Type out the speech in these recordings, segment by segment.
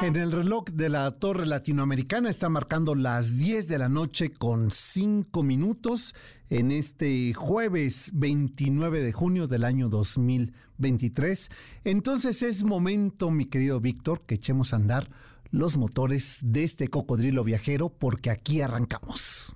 En el reloj de la Torre Latinoamericana está marcando las 10 de la noche con 5 minutos en este jueves 29 de junio del año 2023. Entonces es momento, mi querido Víctor, que echemos a andar los motores de este cocodrilo viajero porque aquí arrancamos.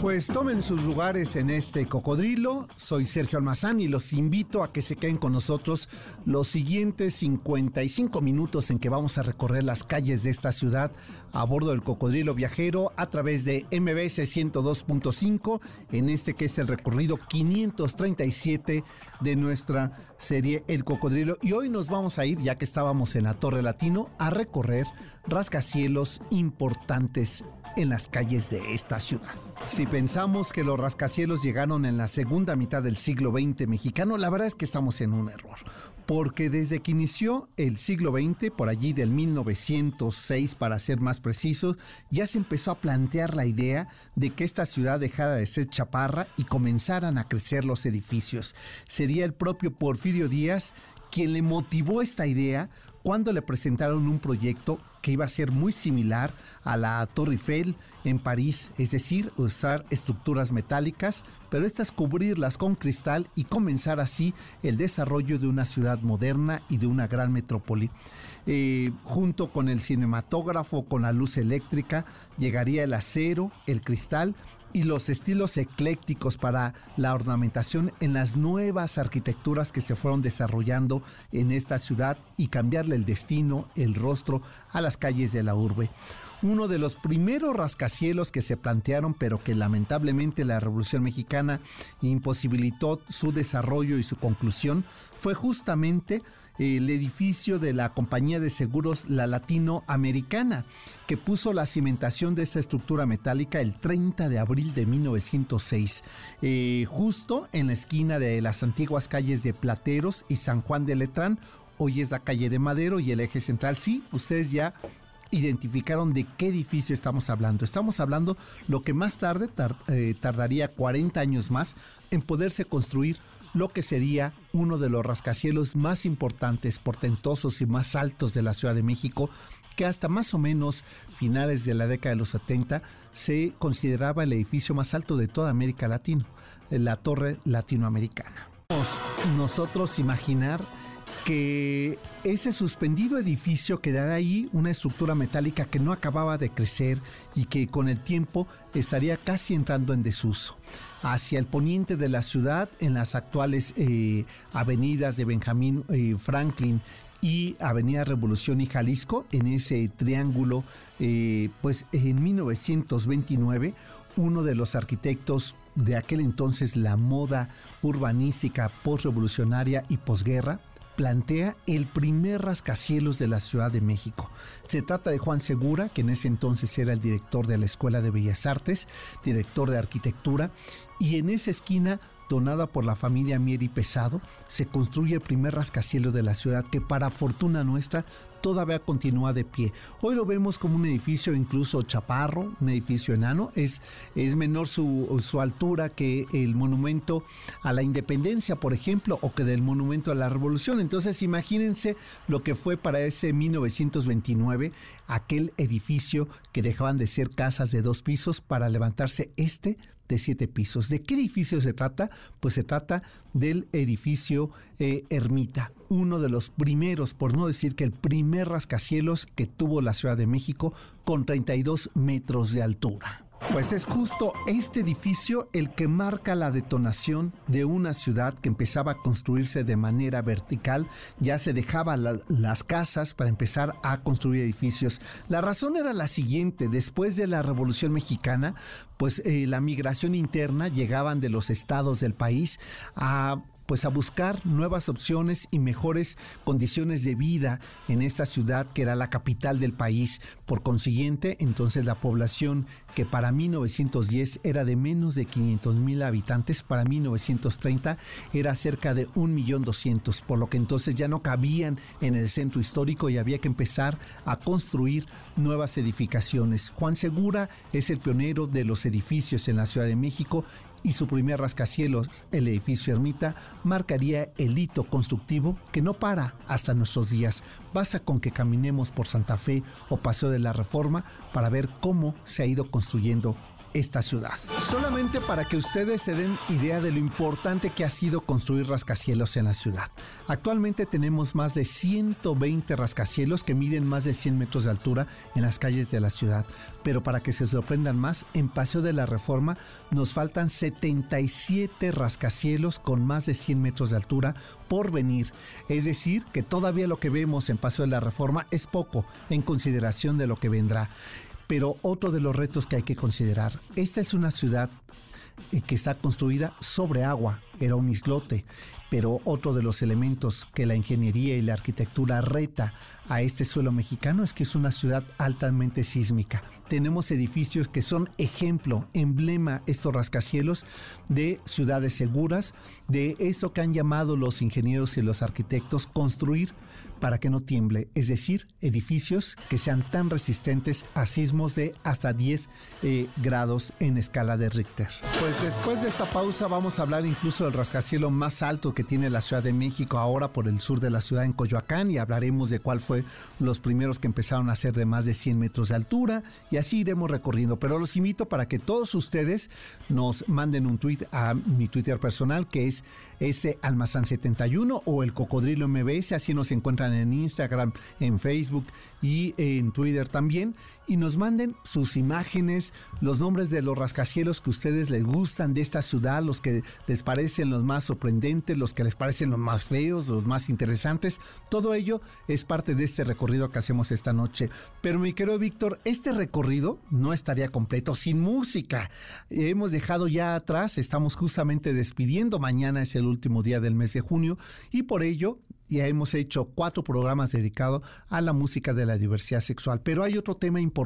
Pues tomen sus lugares en este cocodrilo. Soy Sergio Almazán y los invito a que se queden con nosotros los siguientes 55 minutos en que vamos a recorrer las calles de esta ciudad a bordo del cocodrilo viajero a través de MBS 102.5 en este que es el recorrido 537 de nuestra serie El Cocodrilo. Y hoy nos vamos a ir, ya que estábamos en la Torre Latino, a recorrer rascacielos importantes en las calles de esta ciudad. Si pensamos que los rascacielos llegaron en la segunda mitad del siglo XX mexicano, la verdad es que estamos en un error. Porque desde que inició el siglo XX, por allí del 1906 para ser más precisos, ya se empezó a plantear la idea de que esta ciudad dejara de ser chaparra y comenzaran a crecer los edificios. Sería el propio Porfirio Díaz quien le motivó esta idea cuando le presentaron un proyecto que iba a ser muy similar a la Torre Eiffel en París, es decir, usar estructuras metálicas, pero estas cubrirlas con cristal y comenzar así el desarrollo de una ciudad moderna y de una gran metrópoli. Eh, junto con el cinematógrafo, con la luz eléctrica, llegaría el acero, el cristal y los estilos eclécticos para la ornamentación en las nuevas arquitecturas que se fueron desarrollando en esta ciudad y cambiarle el destino, el rostro a las calles de la urbe. Uno de los primeros rascacielos que se plantearon, pero que lamentablemente la Revolución Mexicana imposibilitó su desarrollo y su conclusión, fue justamente el edificio de la compañía de seguros La Latinoamericana, que puso la cimentación de esa estructura metálica el 30 de abril de 1906, eh, justo en la esquina de las antiguas calles de Plateros y San Juan de Letrán. Hoy es la calle de Madero y el eje central. Sí, ustedes ya identificaron de qué edificio estamos hablando. Estamos hablando lo que más tarde eh, tardaría 40 años más en poderse construir lo que sería uno de los rascacielos más importantes, portentosos y más altos de la Ciudad de México, que hasta más o menos finales de la década de los 70 se consideraba el edificio más alto de toda América Latina, la Torre Latinoamericana. Nosotros imaginar que ese suspendido edificio quedará ahí una estructura metálica que no acababa de crecer y que con el tiempo estaría casi entrando en desuso. Hacia el poniente de la ciudad, en las actuales eh, avenidas de Benjamín eh, Franklin y Avenida Revolución y Jalisco, en ese triángulo, eh, pues en 1929, uno de los arquitectos de aquel entonces, la moda urbanística postrevolucionaria y posguerra, plantea el primer rascacielos de la Ciudad de México. Se trata de Juan Segura, que en ese entonces era el director de la Escuela de Bellas Artes, director de arquitectura, y en esa esquina donada por la familia Mieri Pesado, se construye el primer rascacielos de la ciudad que para fortuna nuestra todavía continúa de pie. Hoy lo vemos como un edificio incluso chaparro, un edificio enano, es, es menor su, su altura que el monumento a la independencia, por ejemplo, o que del monumento a la revolución. Entonces imagínense lo que fue para ese 1929 aquel edificio que dejaban de ser casas de dos pisos para levantarse este de siete pisos. ¿De qué edificio se trata? Pues se trata del edificio eh, Ermita, uno de los primeros, por no decir que el primer rascacielos que tuvo la Ciudad de México con 32 metros de altura. Pues es justo este edificio el que marca la detonación de una ciudad que empezaba a construirse de manera vertical, ya se dejaba las casas para empezar a construir edificios. La razón era la siguiente, después de la Revolución Mexicana, pues eh, la migración interna llegaban de los estados del país a pues a buscar nuevas opciones y mejores condiciones de vida en esta ciudad que era la capital del país. Por consiguiente, entonces la población que para 1910 era de menos de 500 mil habitantes, para 1930 era cerca de 1.200.000, por lo que entonces ya no cabían en el centro histórico y había que empezar a construir nuevas edificaciones. Juan Segura es el pionero de los edificios en la Ciudad de México y su primer rascacielos, el edificio Ermita, marcaría el hito constructivo que no para hasta nuestros días. Basta con que caminemos por Santa Fe o Paseo de la Reforma para ver cómo se ha ido construyendo esta ciudad. Solamente para que ustedes se den idea de lo importante que ha sido construir rascacielos en la ciudad. Actualmente tenemos más de 120 rascacielos que miden más de 100 metros de altura en las calles de la ciudad. Pero para que se sorprendan más, en Paseo de la Reforma nos faltan 77 rascacielos con más de 100 metros de altura por venir. Es decir, que todavía lo que vemos en Paseo de la Reforma es poco en consideración de lo que vendrá. Pero otro de los retos que hay que considerar, esta es una ciudad eh, que está construida sobre agua, era un islote, pero otro de los elementos que la ingeniería y la arquitectura reta a este suelo mexicano es que es una ciudad altamente sísmica. Tenemos edificios que son ejemplo, emblema, estos rascacielos de ciudades seguras, de eso que han llamado los ingenieros y los arquitectos construir para que no tiemble, es decir, edificios que sean tan resistentes a sismos de hasta 10 eh, grados en escala de Richter. Pues después de esta pausa vamos a hablar incluso del rascacielos más alto que tiene la Ciudad de México ahora por el sur de la ciudad en Coyoacán y hablaremos de cuál fue los primeros que empezaron a ser de más de 100 metros de altura y así iremos recorriendo. Pero los invito para que todos ustedes nos manden un tweet a mi Twitter personal que es ese almazán 71 o el cocodrilo MBS, así nos encuentran en Instagram, en Facebook y en Twitter también y nos manden sus imágenes, los nombres de los rascacielos que ustedes les gustan de esta ciudad, los que les parecen los más sorprendentes, los que les parecen los más feos, los más interesantes. Todo ello es parte de este recorrido que hacemos esta noche. Pero mi querido Víctor, este recorrido no estaría completo sin música. Hemos dejado ya atrás, estamos justamente despidiendo, mañana es el último día del mes de junio y por ello ya hemos hecho cuatro programas dedicados a la música de la diversidad sexual. Pero hay otro tema importante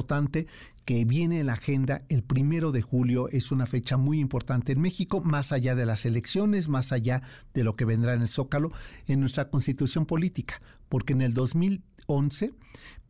que viene en la agenda. El primero de julio es una fecha muy importante en México, más allá de las elecciones, más allá de lo que vendrá en el Zócalo, en nuestra constitución política. Porque en el 2011,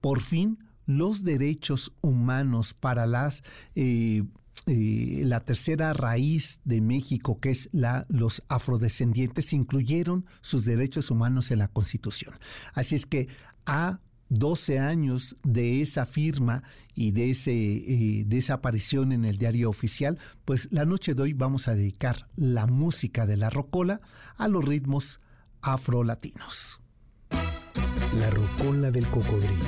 por fin, los derechos humanos para las... Eh, eh, la tercera raíz de México, que es la, los afrodescendientes, incluyeron sus derechos humanos en la Constitución. Así es que a 12 años de esa firma y de, ese, eh, esa aparición en el diario oficial, pues la noche de hoy vamos a dedicar la música de la rocola a los ritmos afrolatinos. La rocola del cocodrilo.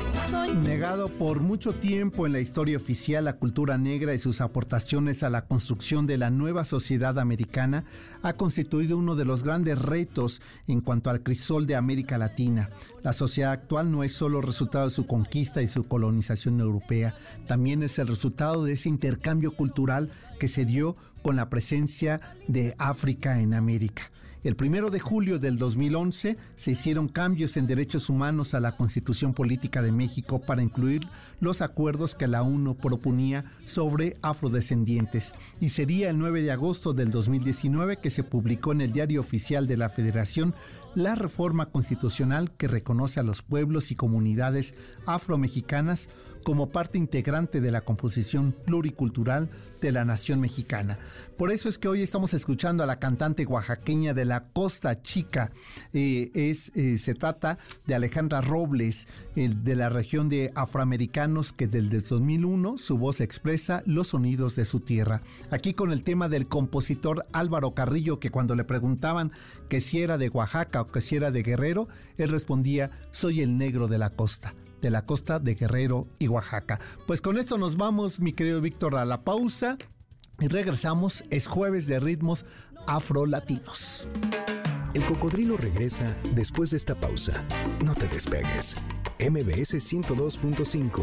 Negado por mucho tiempo en la historia oficial la cultura negra y sus aportaciones a la construcción de la nueva sociedad americana ha constituido uno de los grandes retos en cuanto al crisol de América Latina. La sociedad actual no es solo resultado de su conquista y su colonización europea, también es el resultado de ese intercambio cultural que se dio con la presencia de África en América. El primero de julio del 2011 se hicieron cambios en derechos humanos a la Constitución Política de México para incluir los acuerdos que la ONU proponía sobre afrodescendientes. Y sería el 9 de agosto del 2019 que se publicó en el Diario Oficial de la Federación la reforma constitucional que reconoce a los pueblos y comunidades afromexicanas como parte integrante de la composición pluricultural de la nación mexicana. Por eso es que hoy estamos escuchando a la cantante oaxaqueña de la Costa Chica. Eh, es, eh, se trata de Alejandra Robles, de la región de afroamericanos que desde 2001 su voz expresa los sonidos de su tierra. Aquí con el tema del compositor Álvaro Carrillo, que cuando le preguntaban que si era de Oaxaca o que si era de Guerrero, él respondía, soy el negro de la costa de la costa de Guerrero y Oaxaca. Pues con esto nos vamos, mi querido Víctor, a la pausa y regresamos. Es jueves de ritmos afro-latinos. El cocodrilo regresa después de esta pausa. No te despegues. MBS 102.5.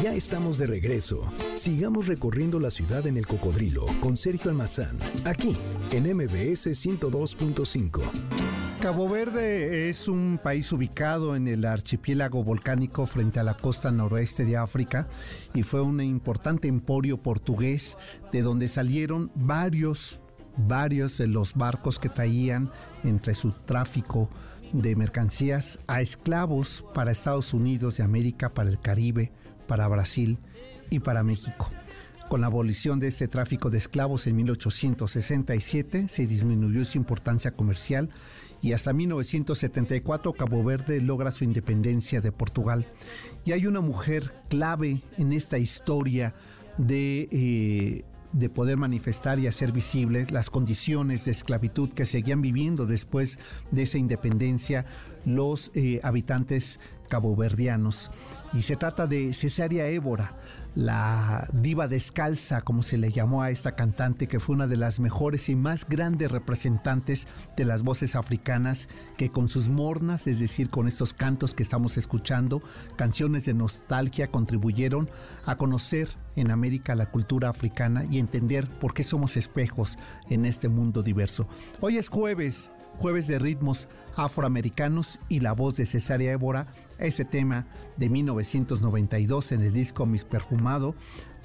Ya estamos de regreso. Sigamos recorriendo la ciudad en el cocodrilo con Sergio Almazán, aquí en MBS 102.5. Cabo Verde es un país ubicado en el archipiélago volcánico frente a la costa noroeste de África y fue un importante emporio portugués de donde salieron varios, varios de los barcos que traían entre su tráfico de mercancías a esclavos para Estados Unidos de América, para el Caribe, para Brasil y para México. Con la abolición de este tráfico de esclavos en 1867 se disminuyó su importancia comercial y hasta 1974 Cabo Verde logra su independencia de Portugal. Y hay una mujer clave en esta historia de... Eh, de poder manifestar y hacer visibles las condiciones de esclavitud que seguían viviendo después de esa independencia los eh, habitantes caboverdianos. Y se trata de Cesárea Évora, la diva descalza, como se le llamó a esta cantante, que fue una de las mejores y más grandes representantes de las voces africanas, que con sus mornas, es decir, con estos cantos que estamos escuchando, canciones de nostalgia, contribuyeron a conocer en América la cultura africana y entender por qué somos espejos en este mundo diverso. Hoy es jueves, jueves de ritmos afroamericanos y la voz de Cesárea Évora ese tema de 1992 en el disco Mis Perfumado,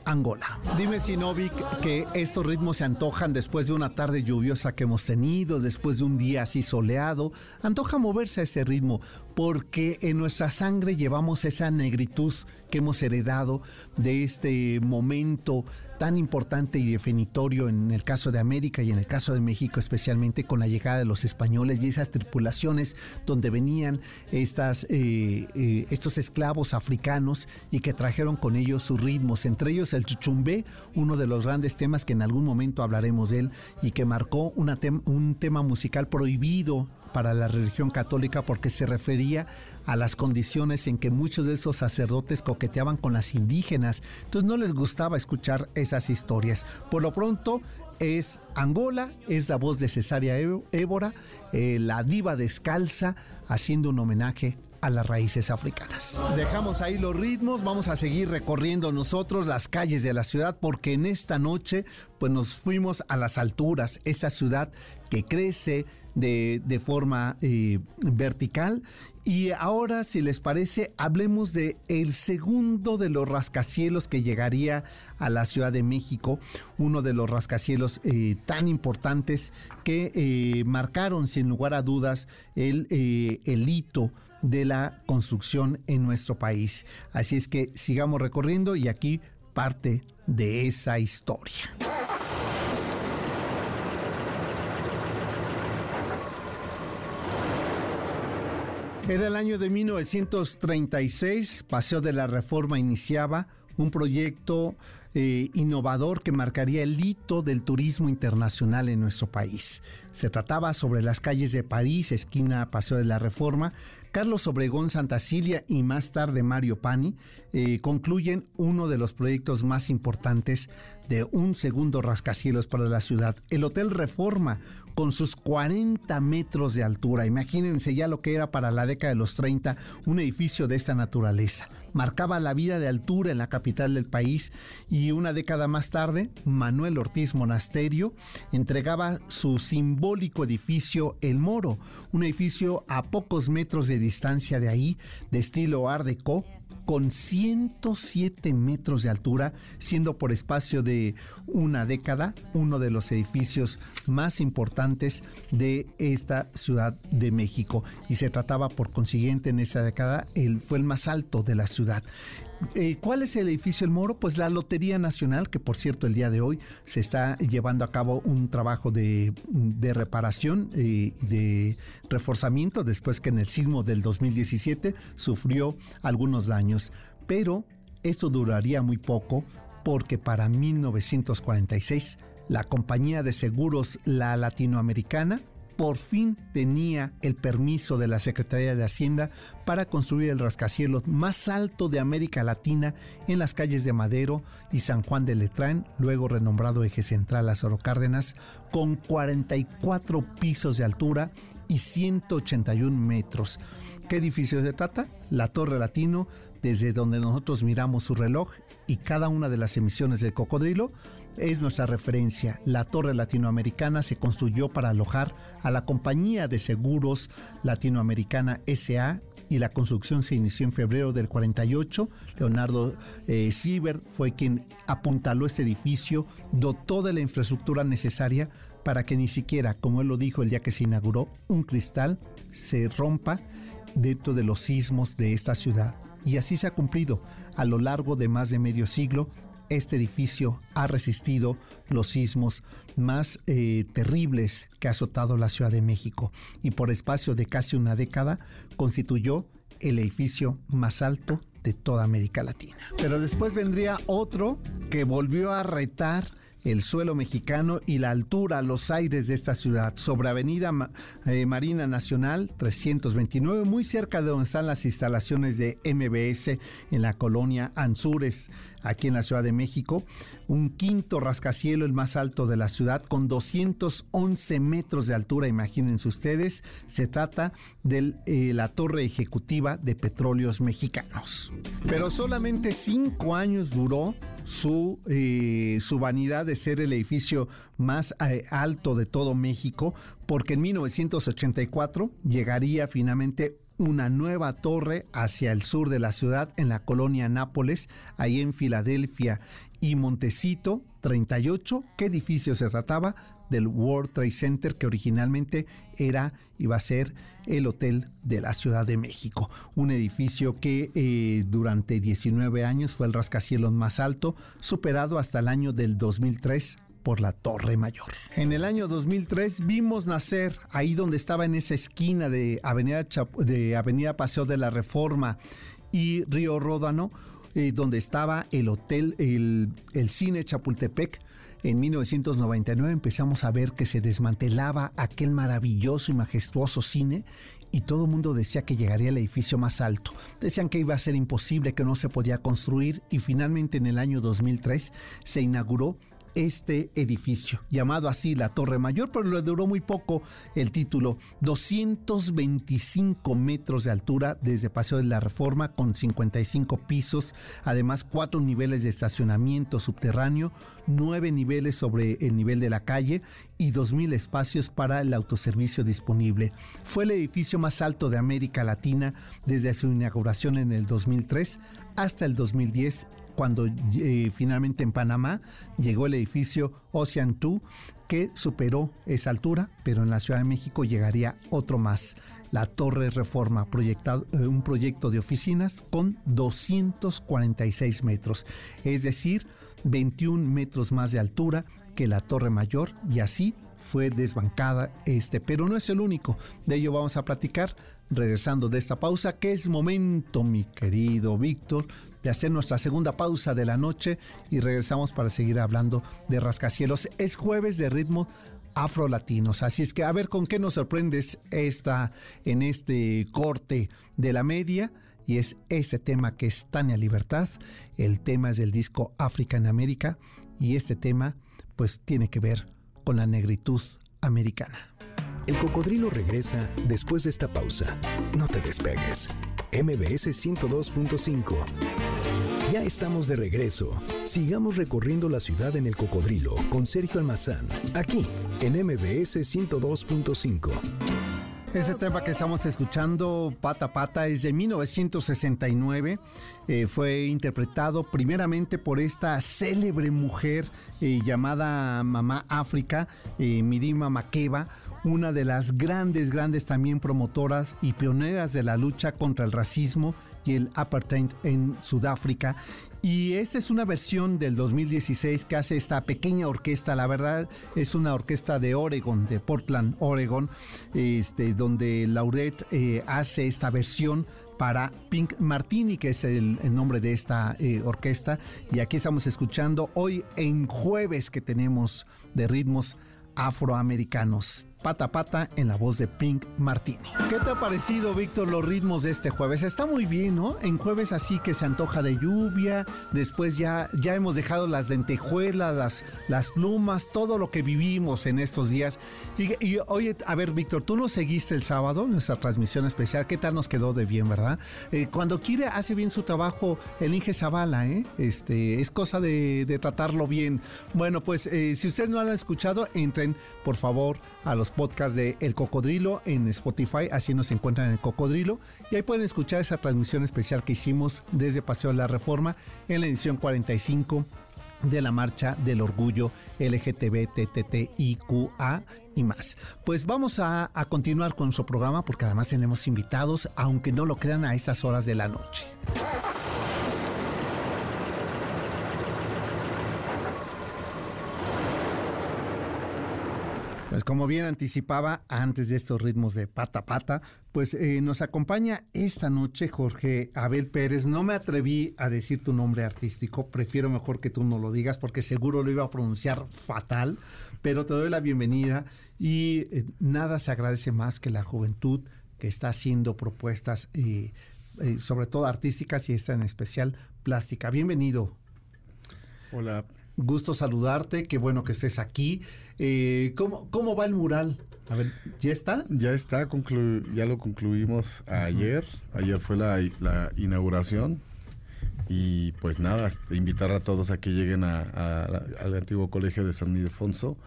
Angola. Dime, Sinovic, que estos ritmos se antojan después de una tarde lluviosa que hemos tenido, después de un día así soleado. Antoja moverse a ese ritmo porque en nuestra sangre llevamos esa negritud que hemos heredado de este momento tan importante y definitorio en el caso de América y en el caso de México, especialmente con la llegada de los españoles y esas tripulaciones donde venían estas, eh, eh, estos esclavos africanos y que trajeron con ellos sus ritmos, entre ellos el chuchumbé, uno de los grandes temas que en algún momento hablaremos de él y que marcó un tema musical prohibido para la religión católica porque se refería a las condiciones en que muchos de esos sacerdotes coqueteaban con las indígenas. Entonces no les gustaba escuchar esas historias. Por lo pronto es Angola, es la voz de Cesárea Évora, eh, la diva descalza, haciendo un homenaje a las raíces africanas. Dejamos ahí los ritmos, vamos a seguir recorriendo nosotros las calles de la ciudad porque en esta noche pues nos fuimos a las alturas, esta ciudad que crece de, de forma eh, vertical y ahora, si les parece, hablemos de el segundo de los rascacielos que llegaría a la Ciudad de México, uno de los rascacielos eh, tan importantes que eh, marcaron sin lugar a dudas el, el hito de la construcción en nuestro país. Así es que sigamos recorriendo y aquí parte de esa historia. Era el año de 1936, Paseo de la Reforma iniciaba un proyecto eh, innovador que marcaría el hito del turismo internacional en nuestro país. Se trataba sobre las calles de París, esquina Paseo de la Reforma. Carlos Obregón Cilia y más tarde Mario Pani eh, concluyen uno de los proyectos más importantes de un segundo rascacielos para la ciudad, el Hotel Reforma, con sus 40 metros de altura. Imagínense ya lo que era para la década de los 30 un edificio de esta naturaleza. Marcaba la vida de altura en la capital del país y una década más tarde, Manuel Ortiz Monasterio entregaba su simbólico edificio El Moro, un edificio a pocos metros de distancia de ahí, de estilo Art Deco, con 107 metros de altura, siendo por espacio de una década uno de los edificios más importantes de esta Ciudad de México. Y se trataba por consiguiente en esa década, el, fue el más alto de la ciudad. Eh, ¿Cuál es el edificio El Moro? Pues la Lotería Nacional, que por cierto el día de hoy se está llevando a cabo un trabajo de, reparación y eh, de reforzamiento después que en el sismo del 2017 sufrió algunos daños. Pero esto duraría muy poco porque para 1946 la compañía de seguros La Latinoamericana por fin tenía el permiso de la Secretaría de Hacienda para construir el rascacielos más alto de América Latina en las calles de Madero y San Juan de Letrán, luego renombrado Eje Central Lázaro Cárdenas, con 44 pisos de altura y 181 metros. ¿Qué edificio se trata? La Torre Latino, desde donde nosotros miramos su reloj y cada una de las emisiones del cocodrilo es nuestra referencia. La Torre Latinoamericana se construyó para alojar a la compañía de seguros latinoamericana SA y la construcción se inició en febrero del 48. Leonardo eh, fue quien apuntaló este edificio, dotó de la infraestructura necesaria para que ni siquiera, como él lo dijo el día que se inauguró, un cristal se rompa dentro de los sismos de esta ciudad. Y así se ha cumplido. A lo largo de más de medio siglo, este edificio ha resistido los sismos más eh, terribles que ha azotado la Ciudad de México. Y por espacio de casi una década constituyó el edificio más alto de toda América Latina. Pero después vendría otro que volvió a retar el suelo mexicano y la altura, los aires de esta ciudad, sobre Avenida eh, Marina Nacional 329, muy cerca de donde están las instalaciones de MBS en la colonia Anzures, aquí en la Ciudad de México. Un quinto rascacielos, el más alto de la ciudad, con 211 metros de altura, imagínense ustedes. Se trata de eh, la torre ejecutiva de petróleos mexicanos. Pero solamente cinco años duró su, eh, su vanidad de ser el edificio más eh, alto de todo México, porque en 1984 llegaría finalmente una nueva torre hacia el sur de la ciudad, en la colonia Nápoles, ahí en Filadelfia y Montecito 38. ¿Qué edificio se trataba? Del World Trade Center, que originalmente era, iba a ser el hotel de la Ciudad de México. Un edificio que eh, durante 19 años fue el rascacielos más alto, superado hasta el año del 2003 por la Torre Mayor. En el año 2003 vimos nacer ahí donde estaba en esa esquina de Avenida, de Avenida Paseo de la Reforma y Río Ródano, eh, donde estaba el hotel, el, el cine Chapultepec. En 1999 empezamos a ver que se desmantelaba aquel maravilloso y majestuoso cine y todo el mundo decía que llegaría al edificio más alto. Decían que iba a ser imposible, que no se podía construir y finalmente en el año 2003 se inauguró este edificio, llamado así la Torre Mayor, pero le duró muy poco el título. 225 metros de altura desde Paseo de la Reforma con 55 pisos, además cuatro niveles de estacionamiento subterráneo, nueve niveles sobre el nivel de la calle y 2.000 espacios para el autoservicio disponible. Fue el edificio más alto de América Latina desde su inauguración en el 2003 hasta el 2010 cuando eh, finalmente en Panamá llegó el edificio Ocean 2 que superó esa altura, pero en la Ciudad de México llegaría otro más, la Torre Reforma, proyectado, eh, un proyecto de oficinas con 246 metros, es decir, 21 metros más de altura que la Torre Mayor y así fue desbancada este, pero no es el único, de ello vamos a platicar regresando de esta pausa, que es momento, mi querido Víctor, de hacer nuestra segunda pausa de la noche y regresamos para seguir hablando de rascacielos. Es jueves de ritmo afrolatinos. Así es que a ver con qué nos sorprendes en este corte de la media. Y es ese tema que es Tania Libertad. El tema es del disco África en América. Y este tema pues tiene que ver con la negritud americana. El cocodrilo regresa después de esta pausa. No te despegues. MBS 102.5. Ya estamos de regreso. Sigamos recorriendo la ciudad en el cocodrilo con Sergio Almazán, aquí en MBS 102.5. Ese tema que estamos escuchando, Pata Pata, es de 1969. Eh, fue interpretado primeramente por esta célebre mujer eh, llamada Mamá África, eh, Mirima Makeba, una de las grandes, grandes también promotoras y pioneras de la lucha contra el racismo y el apartheid en Sudáfrica. Y esta es una versión del 2016 que hace esta pequeña orquesta. La verdad es una orquesta de Oregon, de Portland, Oregon, este, donde Lauret eh, hace esta versión para Pink Martini, que es el, nombre de esta eh, orquesta. Y aquí estamos escuchando hoy en jueves que tenemos de ritmos afroamericanos. Pata Pata en la voz de Pink Martini. ¿Qué te ha parecido, Víctor, los ritmos de este jueves? Está muy bien, ¿no? En jueves así que se antoja de lluvia, después ya, ya hemos dejado las lentejuelas, las, las plumas, todo lo que vivimos en estos días. Y, oye, a ver, Víctor, tú nos seguiste el sábado, nuestra transmisión especial, ¿qué tal nos quedó de bien, verdad? Eh, cuando quiere, hace bien su trabajo el Inge Zavala, ¿eh? Este, es cosa de, tratarlo bien. Bueno, pues eh, si ustedes no lo han escuchado, entren, por favor, a los podcasts de El Cocodrilo en Spotify, así nos encuentran en El Cocodrilo, y ahí pueden escuchar esa transmisión especial que hicimos desde Paseo de la Reforma en la edición 45 de la marcha del orgullo LGTB-TTIQA y más. Pues vamos a, a, continuar con nuestro programa porque además tenemos invitados, aunque no lo crean a estas horas de la noche. Pues como bien anticipaba antes de estos ritmos de pata pata, pues eh, nos acompaña esta noche Jorge Abel Pérez. No me atreví a decir tu nombre artístico, prefiero mejor que tú no lo digas porque seguro lo iba a pronunciar fatal, pero te doy la bienvenida y eh, nada se agradece más que la juventud que está haciendo propuestas, eh, sobre todo artísticas y esta en especial plástica. Bienvenido. Hola. Gusto saludarte, qué bueno que estés aquí. Eh, ¿cómo, ¿Cómo va el mural? A ver, ¿ya está? Ya está, ya lo concluimos ayer. Ayer fue la, inauguración. Y pues nada, invitar a todos a que lleguen al antiguo colegio de San Ildefonso,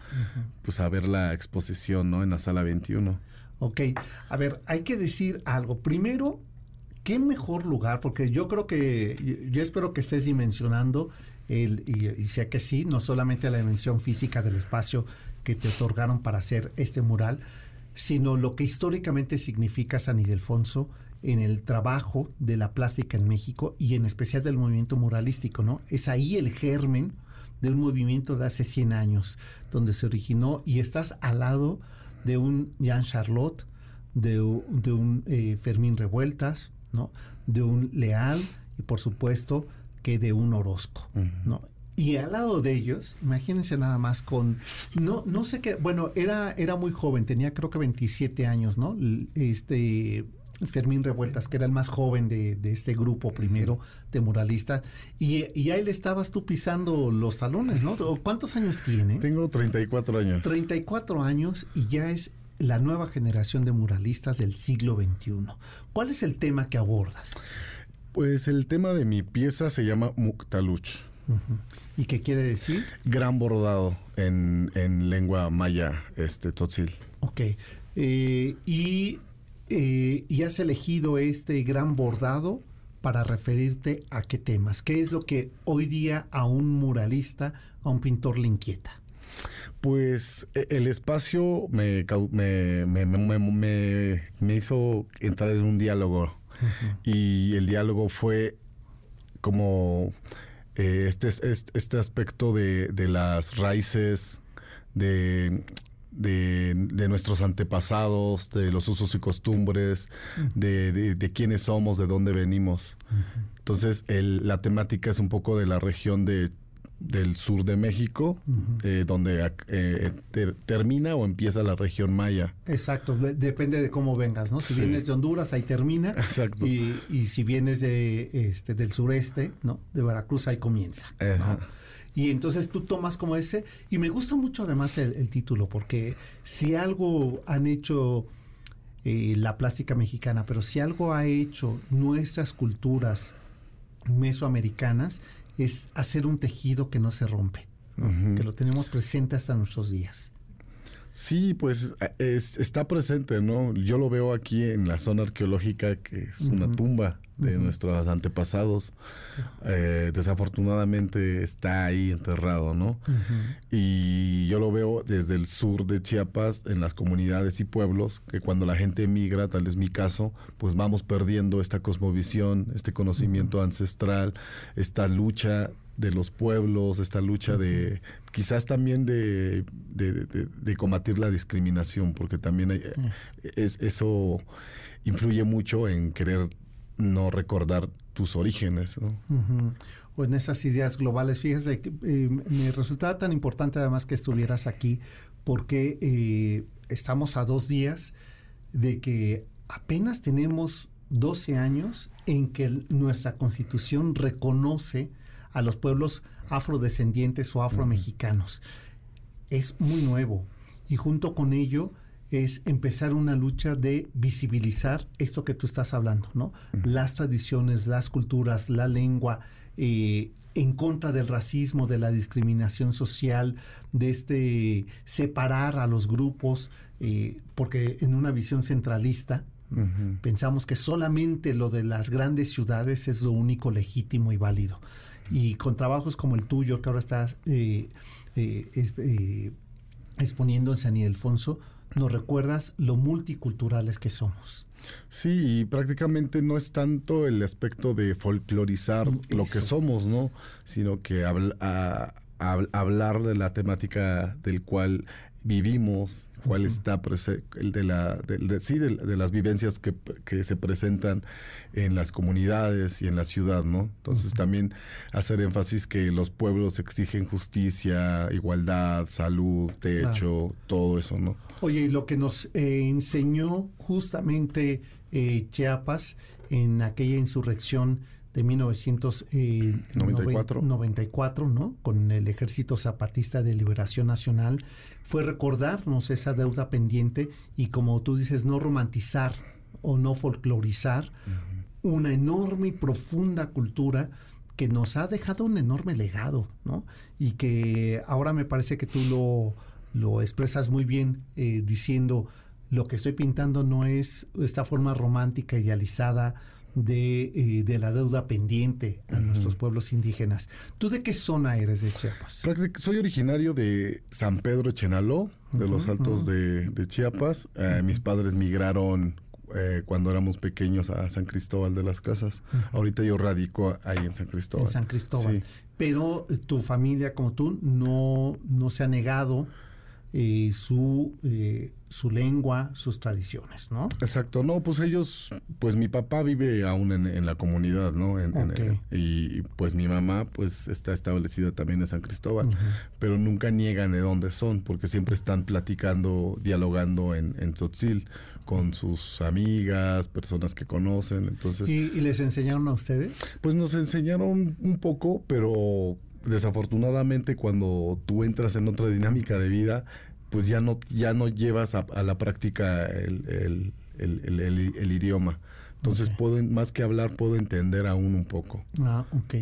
pues a ver la exposición, ¿no? En la sala 21. Ok, a ver, hay que decir algo. Primero, ¿qué mejor lugar? Porque yo creo que, yo espero que estés dimensionando y, sé que sí, no solamente la dimensión física del espacio que te otorgaron para hacer este mural, sino lo que históricamente significa San Ildefonso en el trabajo de la plástica en México y en especial del movimiento muralístico, ¿no? Es ahí el germen de un movimiento de hace 100 años, donde se originó y estás al lado de un Jean Charlotte, de, un eh, Fermín Revueltas, ¿no? De un Leal y por supuesto que de un Orozco, ¿no? Y al lado de ellos, imagínense nada más con, no, no sé qué, bueno, era, era muy joven, tenía creo que 27 años, ¿no? Este Fermín Revueltas, que era el más joven de, este grupo primero de muralistas, y, y, ahí le estabas tú pisando los salones, ¿no? ¿Cuántos años tiene? Tengo 34 años. 34 años y ya es la nueva generación de muralistas del siglo XXI. ¿Cuál es el tema que abordas? Pues el tema de mi pieza se llama Muktaluch. ¿Y qué quiere decir? Gran bordado en, lengua maya, este, Tzotzil. Ok. Eh, y, eh, y has elegido este gran bordado para referirte a qué temas. ¿Qué es lo que hoy día a un muralista, a un pintor le inquieta? Pues e, el espacio me, me, me, me hizo entrar en un diálogo y el diálogo fue como eh, este, este aspecto de, las raíces, de, de, nuestros antepasados, de los usos y costumbres, de, de, quiénes somos, de dónde venimos. Entonces, la temática es un poco de la región de del sur de México, eh, donde eh, termina o empieza la región maya. Exacto, depende de cómo vengas, ¿no? Si vienes de Honduras, ahí termina. Exacto. Y, y, si vienes de este del sureste, ¿no? De Veracruz, ahí comienza. Y entonces tú tomas como ese, y me gusta mucho además el, título, porque si algo han hecho eh, la plástica mexicana, pero si algo ha hecho nuestras culturas mesoamericanas, es hacer un tejido que no se rompe, que lo tenemos presente hasta nuestros días. Sí, pues está presente, ¿no? Yo lo veo aquí en la zona arqueológica, que es una tumba de nuestros antepasados. Eh, desafortunadamente está ahí enterrado, ¿no? Y yo lo veo desde el sur de Chiapas, en las comunidades y pueblos, que cuando la gente emigra, tal es mi caso, pues vamos perdiendo esta cosmovisión, este conocimiento ancestral, esta lucha de los pueblos, esta lucha de quizás también de, de, combatir la discriminación, porque también es, eso influye mucho en querer no recordar tus orígenes. O en esas ideas globales, fíjese que eh, me resultaba tan importante además que estuvieras aquí porque eh, estamos a dos días de que apenas tenemos 12 años en que nuestra constitución reconoce a los pueblos afrodescendientes o afromexicanos. Es muy nuevo y junto con ello es empezar una lucha de visibilizar esto que tú estás hablando, ¿no? Las tradiciones, las culturas, la lengua, eh, en contra del racismo, de la discriminación social, de este separar a los grupos, eh, porque en una visión centralista pensamos que solamente lo de las grandes ciudades es lo único legítimo y válido. Y con trabajos como el tuyo, que ahora estás eh, exponiendo en San Ildefonso, nos recuerdas lo multiculturales que somos. Sí, y prácticamente no es tanto el aspecto de folclorizar mm, lo que somos, ¿no? Sino que hablar de la temática del cual vivimos, cuál está el de la de, sí de, las vivencias que, que, se presentan en las comunidades y en la ciudad no entonces también hacer énfasis que los pueblos exigen justicia igualdad salud techo todo eso no oye y lo que nos eh, enseñó justamente eh, Chiapas en aquella insurrección de 1994, 94, eh, ¿no? Con el Ejército Zapatista de Liberación Nacional, fue recordarnos esa deuda pendiente y como tú dices, no romantizar o no folclorizar una enorme y profunda cultura que nos ha dejado un enorme legado, ¿no? Y que ahora me parece que tú lo, lo expresas muy bien eh, diciendo lo que estoy pintando no es esta forma romántica, idealizada, de, eh, de la deuda pendiente a nuestros pueblos indígenas. ¿Tú de qué zona eres de Chiapas? Soy originario de San Pedro Chenaló, de los altos de, Chiapas. Eh, mis padres migraron eh, cuando éramos pequeños a San Cristóbal de las Casas. Ahorita yo radico ahí en San Cristóbal. En San Cristóbal. Pero tu familia, como tú, no, no se ha negado eh, su, eh, su lengua, sus tradiciones, ¿no? Exacto, no, pues ellos, pues mi papá vive aún en, la comunidad, ¿no? En, y pues mi mamá, pues está establecida también en San Cristóbal, pero nunca niegan de dónde son, porque siempre están platicando, dialogando en, en Tzotzil con sus amigas, personas que conocen, entonces... ¿Y, ¿Y les enseñaron a ustedes? Pues nos enseñaron un poco, pero desafortunadamente cuando tú entras en otra dinámica de vida, pues ya no, ya no llevas a, la práctica el, idioma. Entonces, puedo, más que hablar, puedo entender aún un poco. Ah, ok.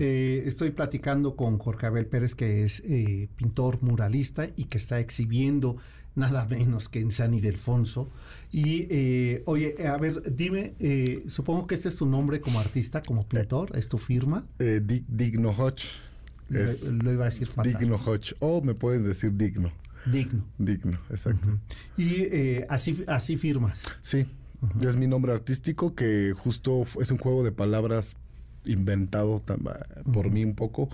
Eh, estoy platicando con Jorge Abel Pérez, que es eh, pintor muralista y que está exhibiendo nada menos que en San Ildefonso. Y, eh, oye, a ver, dime, supongo que este es tu nombre como artista, como pintor, ¿es tu firma? Digno Hodge lo, iba a decir fatal. Digno Hodge. O me pueden decir digno. Digno. Digno, exacto. Y eh, así, así firmas. Sí. Es mi nombre artístico que justo es un juego de palabras inventado por mí un poco,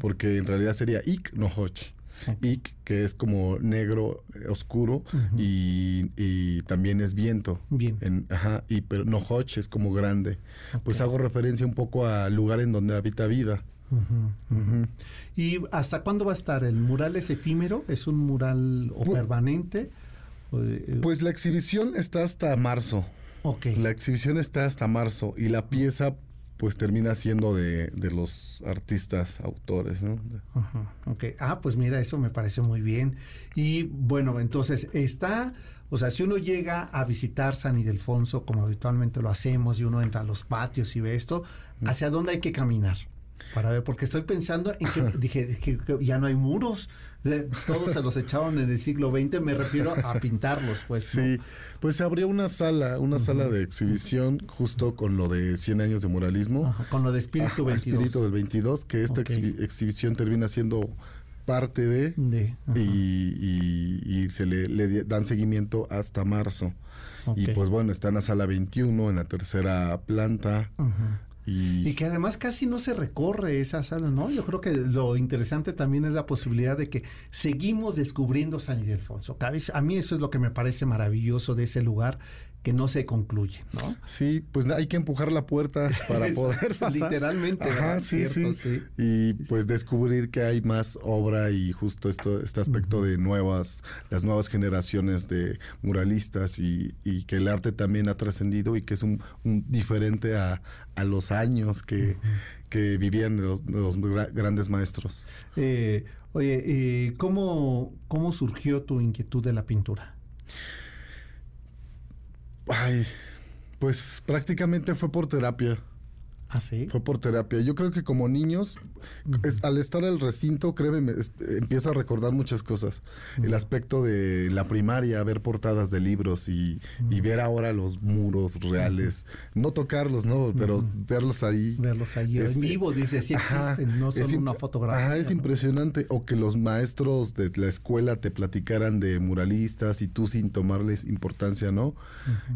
porque en realidad sería Ik no Hodge. Ik, que es como negro eh, oscuro y, también es viento. Bien. ajá, y pero no Hodge es como grande. Pues hago referencia un poco al lugar en donde habita vida. ¿Y hasta cuándo va a estar? ¿El mural es efímero? ¿Es un mural o permanente? Eh, pues la exhibición está hasta marzo. Ok. La exhibición está hasta marzo y la pieza pues termina siendo de, los artistas, autores, ¿no? Ajá, ok. Ah, pues mira, eso me parece muy bien. Y bueno, entonces está, o sea, si uno llega a visitar San Ildefonso, como habitualmente lo hacemos, y uno entra a los patios y ve esto, ¿hacia dónde hay que caminar? Para ver, porque estoy pensando en que dije, que ya no hay muros. Todos se los echaron en el siglo XX, me refiero a pintarlos, pues. Sí, pues se abrió una sala, una sala de exhibición justo con lo de 100 años de muralismo. con lo de Espíritu 22. Espíritu del 22, que esta exhibición termina siendo parte de, y, se le, dan seguimiento hasta marzo. Y pues bueno, está en la sala 21, en la tercera planta. Y, que además casi no se recorre esa sala, ¿no? Yo creo que lo interesante también es la posibilidad de que seguimos descubriendo San Ildefonso. A mí eso es lo que me parece maravilloso de ese lugar, que no se concluye, ¿no? Sí, pues hay que empujar la puerta para poder pasar. Literalmente, Ajá, sí, Cierto, sí, Y pues descubrir que hay más obra y justo esto, este aspecto de nuevas, las nuevas generaciones de muralistas y, y que el arte también ha trascendido y que es un, un diferente a, a, los años que, que vivían los, los, grandes maestros. Eh, oye, eh, ¿cómo, ¿cómo surgió tu inquietud de la pintura? Ay, pues prácticamente fue por terapia. ¿Ah, sí? Fue por terapia. Yo creo que como niños, al estar el recinto, créeme, empiezo a recordar muchas cosas. El aspecto de la primaria, ver portadas de libros y, ver ahora los muros reales. No tocarlos, ¿no? Pero verlos ahí. Verlos ahí en vivo, dice, sí existen, no son una fotografía. Ajá, es impresionante. O que los maestros de la escuela te platicaran de muralistas y tú sin tomarles importancia, ¿no?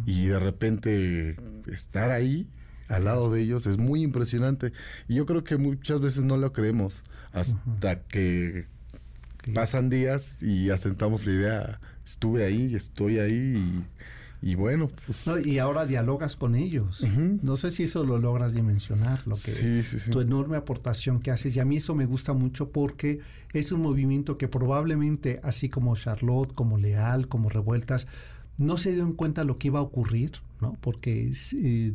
Y de repente estar ahí al lado de ellos es muy impresionante. Y yo creo que muchas veces no lo creemos hasta que pasan días y asentamos la idea, estuve ahí, estoy ahí y, bueno. Pues y ahora dialogas con ellos. No sé si eso lo logras dimensionar, lo que tu enorme aportación que haces. Y a mí eso me gusta mucho porque es un movimiento que probablemente, así como Charlotte, como Leal, como Revueltas, no se dieron cuenta lo que iba a ocurrir, ¿no? Porque eh,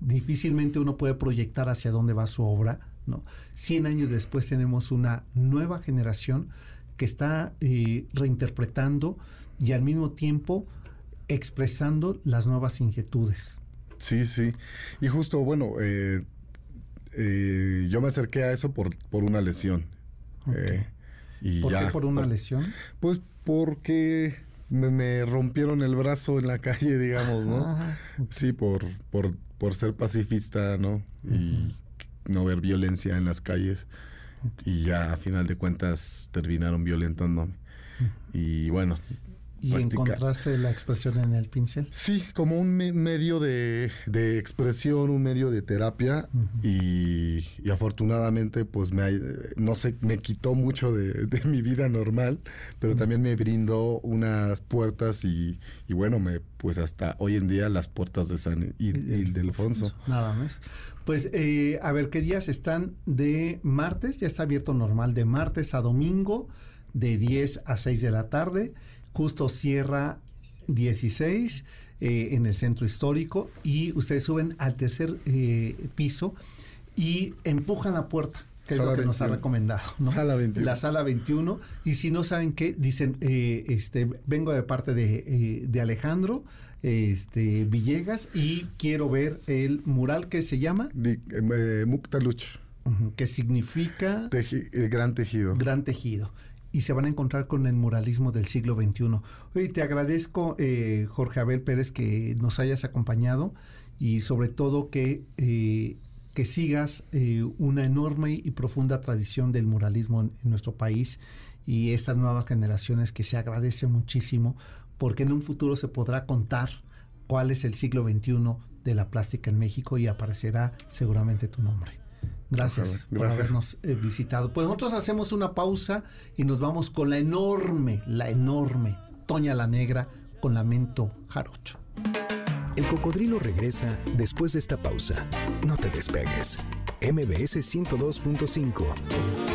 difícilmente uno puede proyectar hacia dónde va su obra. ¿no? Cien años después tenemos una nueva generación que está eh, reinterpretando y al mismo tiempo expresando las nuevas inquietudes. Sí, sí. Y justo, bueno, eh, eh, yo me acerqué a eso por, por una lesión. y ¿Por qué por una lesión? Pues porque me, rompieron el brazo en la calle, digamos, ¿no? Ah, sí, por, por por ser pacifista, ¿no? Y no ver violencia en las calles. Y ya a final de cuentas terminaron violentándome. Y bueno, ¿Y encontraste la expresión en el pincel? Sí, como un medio de, expresión, un medio de terapia y, afortunadamente pues me, no sé, me quitó mucho de, mi vida normal, pero también me brindó unas puertas y, bueno, me pues hasta hoy en día las puertas de San Ildefonso. Nada más. Pues eh, a ver, ¿qué días están de martes? Ya está abierto normal de martes a domingo de 10 a 6 de la tarde justo Sierra 16 eh, en el centro histórico y ustedes suben al tercer eh, piso y empujan la puerta que es lo que nos ha recomendado. Sala 21. La sala 21. Y si no saben qué, dicen, eh, este, vengo de parte de, Alejandro este, Villegas y quiero ver el mural que se llama... Muktaluch. que significa... el gran tejido. Gran tejido y se van a encontrar con el muralismo del siglo XXI. Hoy te agradezco, eh, Jorge Abel Pérez, que nos hayas acompañado y sobre todo que, eh, que sigas eh, una enorme y profunda tradición del muralismo en, nuestro país y estas nuevas generaciones que se agradece muchísimo porque en un futuro se podrá contar cuál es el siglo XXI de la plástica en México y aparecerá seguramente tu nombre. Gracias, por habernos eh, visitado. Pues nosotros hacemos una pausa y nos vamos con la enorme, la enorme Toña la Negra con Lamento Jarocho. El cocodrilo regresa después de esta pausa. No te despegues. MBS 102.5.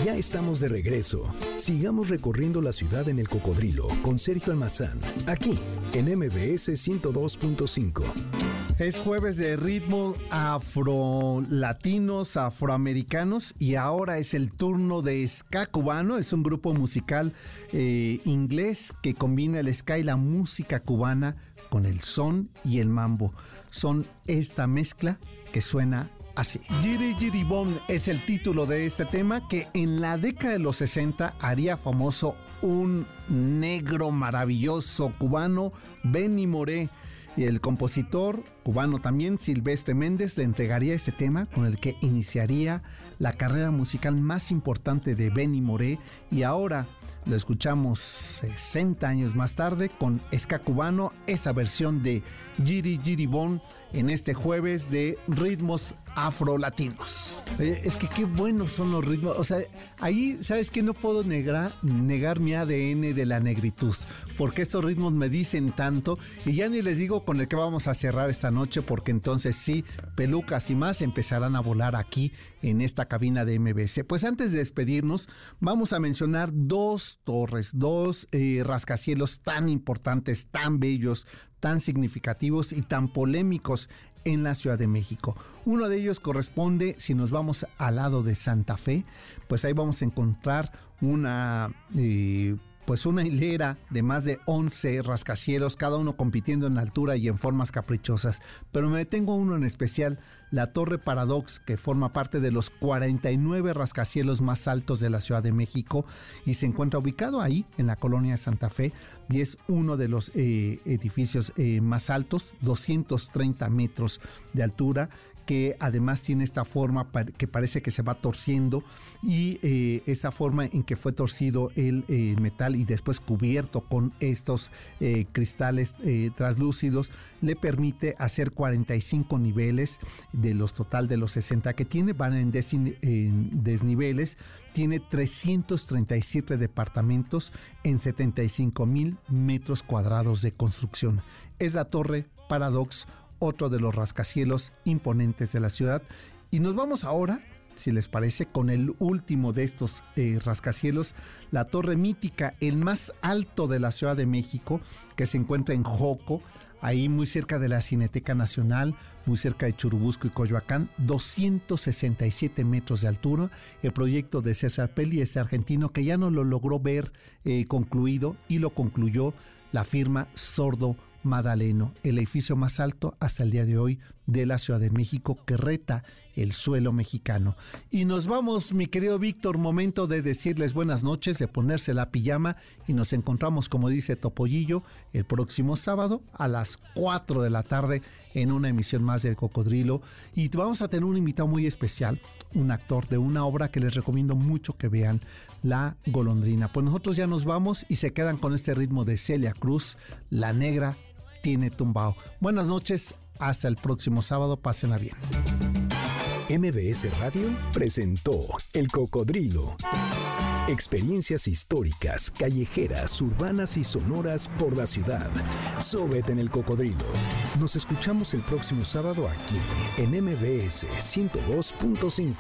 Ya estamos de regreso. Sigamos recorriendo la ciudad en el cocodrilo con Sergio Almazán, aquí en MBS 102.5. Es jueves de ritmo afro-latinos, afroamericanos y ahora es el turno de ska cubano. Es un grupo musical eh, inglés que combina el ska y la música cubana con el son y el mambo. Son esta mezcla que suena así. Giri Giri Bon es el título de este tema que en la década de los 60 haría famoso un negro maravilloso cubano, Benny Moré y el compositor cubano también, Silvestre Méndez, le entregaría este tema con el que iniciaría la carrera musical más importante de Benny Moré. Y ahora lo escuchamos 60 años más tarde con Ska Cubano, esa versión de Giri Giri Bon en este jueves de ritmos afrolatinos. es que qué buenos son los ritmos. O sea, ahí, ¿sabes que No puedo negar, negar mi ADN de la negritud, porque estos ritmos me dicen tanto. Y ya ni les digo con el que vamos a cerrar esta noche, porque entonces sí, pelucas y más empezarán a volar aquí en esta cabina de MBC. Pues antes de despedirnos, vamos a mencionar dos torres, dos eh, rascacielos tan importantes, tan bellos, tan significativos y tan polémicos en la Ciudad de México. Uno de ellos corresponde, si nos vamos al lado de Santa Fe, pues ahí vamos a encontrar una... Eh, pues una hilera de más de 11 rascacielos, cada uno compitiendo en altura y en formas caprichosas. Pero me detengo uno en especial, la Torre Paradox, que forma parte de los 49 rascacielos más altos de la Ciudad de México y se encuentra ubicado ahí, en la colonia de Santa Fe, y es uno de los eh, edificios eh, más altos, 230 metros de altura, que además tiene esta forma que parece que se va torciendo y eh, esa forma en que fue torcido el eh, metal y después cubierto con estos eh, cristales translúcidos le permite hacer 45 niveles de los total de los 60 que tiene, van en desniveles, tiene 337 departamentos en 75 mil metros cuadrados de construcción. Es la torre Paradox otro de los rascacielos imponentes de la ciudad. Y nos vamos ahora, si les parece, con el último de estos eh, rascacielos, la torre mítica, el más alto de la Ciudad de México, que se encuentra en Joco, ahí muy cerca de la Cineteca Nacional, muy cerca de Churubusco y Coyoacán, 267 metros de altura. El proyecto de César Pelli, ese argentino que ya no lo logró ver eh, concluido y lo concluyó la firma Sordo Madaleno, el edificio más alto hasta el día de hoy de la Ciudad de México que reta el suelo mexicano. Y nos vamos, mi querido Víctor, momento de decirles buenas noches, de ponerse la pijama y nos encontramos, como dice Topollillo, el próximo sábado a las 4 de la tarde en una emisión más del Cocodrilo. Y vamos a tener un invitado muy especial, un actor de una obra que les recomiendo mucho que vean, La Golondrina. Pues nosotros ya nos vamos y se quedan con este ritmo de Celia Cruz, La Negra tiene tumbado. Buenas noches, hasta el próximo sábado, pásenla bien. MBS Radio presentó El Cocodrilo. Experiencias históricas, callejeras, urbanas y sonoras por la ciudad. Sóbete en el cocodrilo. Nos escuchamos el próximo sábado aquí en MBS 102.5.